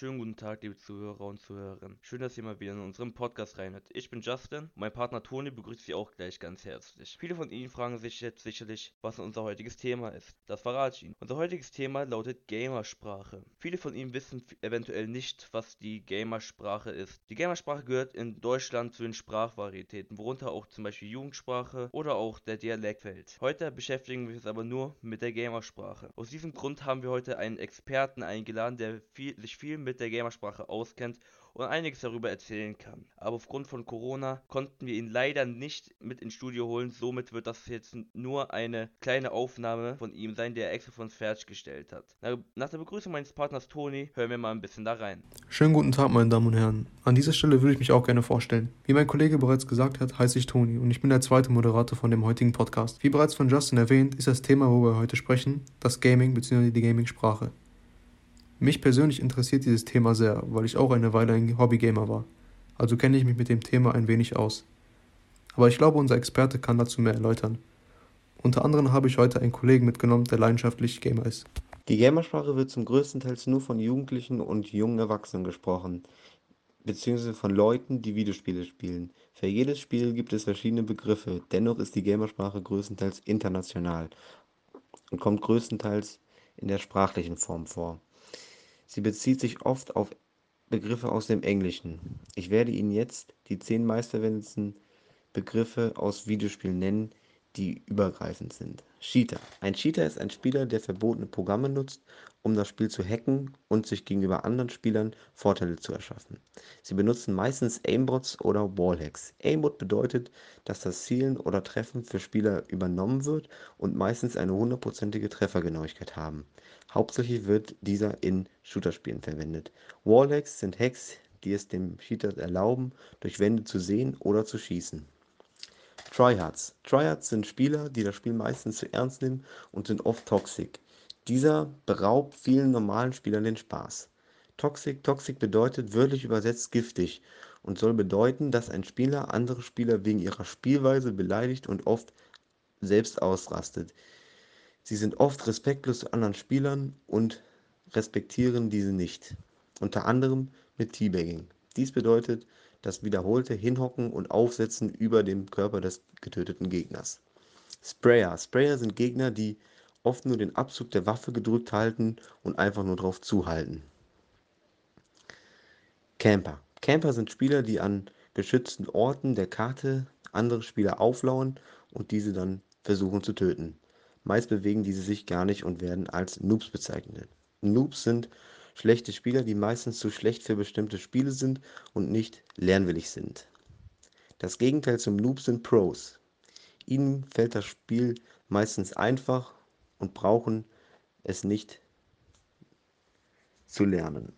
Schönen guten Tag, liebe Zuhörer und Zuhörerinnen. Schön, dass ihr mal wieder in unserem Podcast reinhört. Ich bin Justin und mein Partner Toni begrüßt Sie auch gleich ganz herzlich. Viele von Ihnen fragen sich jetzt sicherlich, was unser heutiges Thema ist. Das verrate ich Ihnen. Unser heutiges Thema lautet Gamersprache. Viele von Ihnen wissen eventuell nicht, was die Gamersprache ist. Die Gamersprache gehört in Deutschland zu den Sprachvarietäten, worunter auch zum Beispiel Jugendsprache oder auch der Dialekt fällt. Heute beschäftigen wir uns aber nur mit der Gamersprache. Aus diesem Grund haben wir heute einen Experten eingeladen, der viel, sich viel mit der Gamersprache auskennt und einiges darüber erzählen kann. Aber aufgrund von Corona konnten wir ihn leider nicht mit ins Studio holen. Somit wird das jetzt nur eine kleine Aufnahme von ihm sein, der er extra von uns fertiggestellt hat. Nach der Begrüßung meines Partners Toni hören wir mal ein bisschen da rein. Schönen guten Tag, meine Damen und Herren. An dieser Stelle würde ich mich auch gerne vorstellen. Wie mein Kollege bereits gesagt hat, heiße ich Toni und ich bin der zweite Moderator von dem heutigen Podcast. Wie bereits von Justin erwähnt, ist das Thema, worüber wir heute sprechen, das Gaming bzw. die Gaming-Sprache. Mich persönlich interessiert dieses Thema sehr, weil ich auch eine Weile ein Hobbygamer war. Also kenne ich mich mit dem Thema ein wenig aus. Aber ich glaube, unser Experte kann dazu mehr erläutern. Unter anderem habe ich heute einen Kollegen mitgenommen, der leidenschaftlich Gamer ist. Die Gamersprache wird zum größten Teil nur von Jugendlichen und jungen Erwachsenen gesprochen, beziehungsweise von Leuten, die Videospiele spielen. Für jedes Spiel gibt es verschiedene Begriffe, dennoch ist die Gamersprache größtenteils international und kommt größtenteils in der sprachlichen Form vor. Sie bezieht sich oft auf Begriffe aus dem Englischen. Ich werde Ihnen jetzt die zehn meistverwendeten Begriffe aus Videospielen nennen, die übergreifend sind. Cheater. Ein Cheater ist ein Spieler, der verbotene Programme nutzt, um das Spiel zu hacken und sich gegenüber anderen Spielern Vorteile zu erschaffen. Sie benutzen meistens Aimbots oder Wallhacks. Aimbot bedeutet, dass das Zielen oder Treffen für Spieler übernommen wird und meistens eine hundertprozentige Treffergenauigkeit haben. Hauptsächlich wird dieser in Shooterspielen verwendet. Wallhacks sind Hacks, die es dem Cheater erlauben, durch Wände zu sehen oder zu schießen. Tryhards. Tryhards sind Spieler, die das Spiel meistens zu ernst nehmen und sind oft toxic. Dieser beraubt vielen normalen Spielern den Spaß. Toxic, toxic bedeutet wörtlich übersetzt giftig und soll bedeuten, dass ein Spieler andere Spieler wegen ihrer Spielweise beleidigt und oft selbst ausrastet. Sie sind oft respektlos zu anderen Spielern und respektieren diese nicht, unter anderem mit Teabagging. Dies bedeutet das wiederholte Hinhocken und Aufsetzen über dem Körper des getöteten Gegners. Sprayer. Sprayer sind Gegner, die oft nur den Abzug der Waffe gedrückt halten und einfach nur drauf zuhalten. Camper. Camper sind Spieler, die an geschützten Orten der Karte andere Spieler auflauern und diese dann versuchen zu töten. Meist bewegen diese sich gar nicht und werden als Noobs bezeichnet. Noobs sind schlechte Spieler, die meistens zu schlecht für bestimmte Spiele sind und nicht lernwillig sind. Das Gegenteil zum Noob sind Pros. Ihnen fällt das Spiel meistens einfach und brauchen es nicht zu lernen.